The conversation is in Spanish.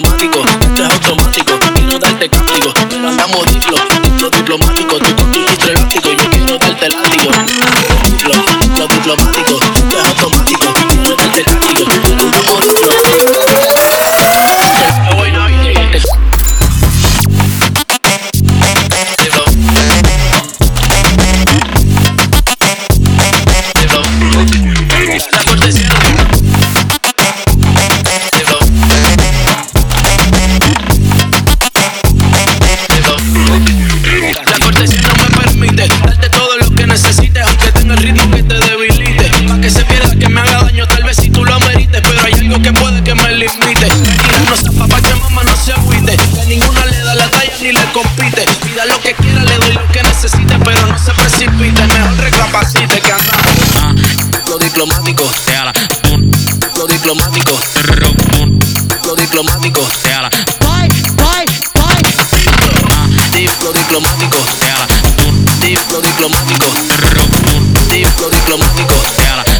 diplomático, esto es automático, no darte castigo. Pero andamos diplo, diplo diplomático, tú con tu chiste elástico, yo quiero darte látigo. Diplo, diplo diplomático, esto es automático, no darte castigo. Pero andamos. Diplo. Diplo. La cortesía. Compite. Pida lo que quiera, le doy lo que necesite, pero no se precipite, mejor recapacite que anda. Lo diplomático, lo diplomático, lo diplomático, diplo diplomático, diplo diplomático, diplo diplomático.